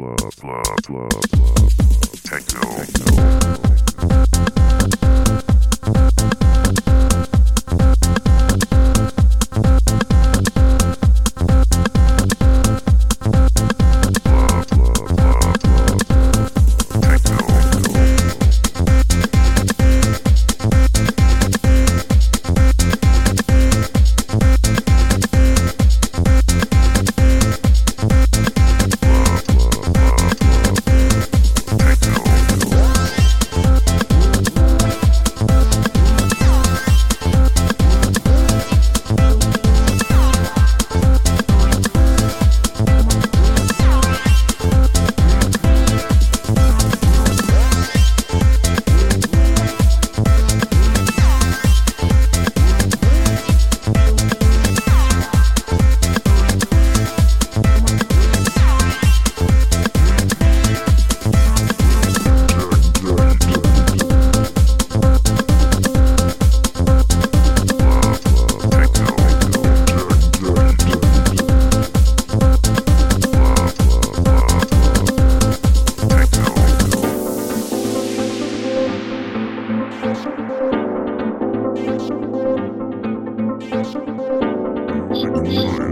club, club, club, techno. techno. no.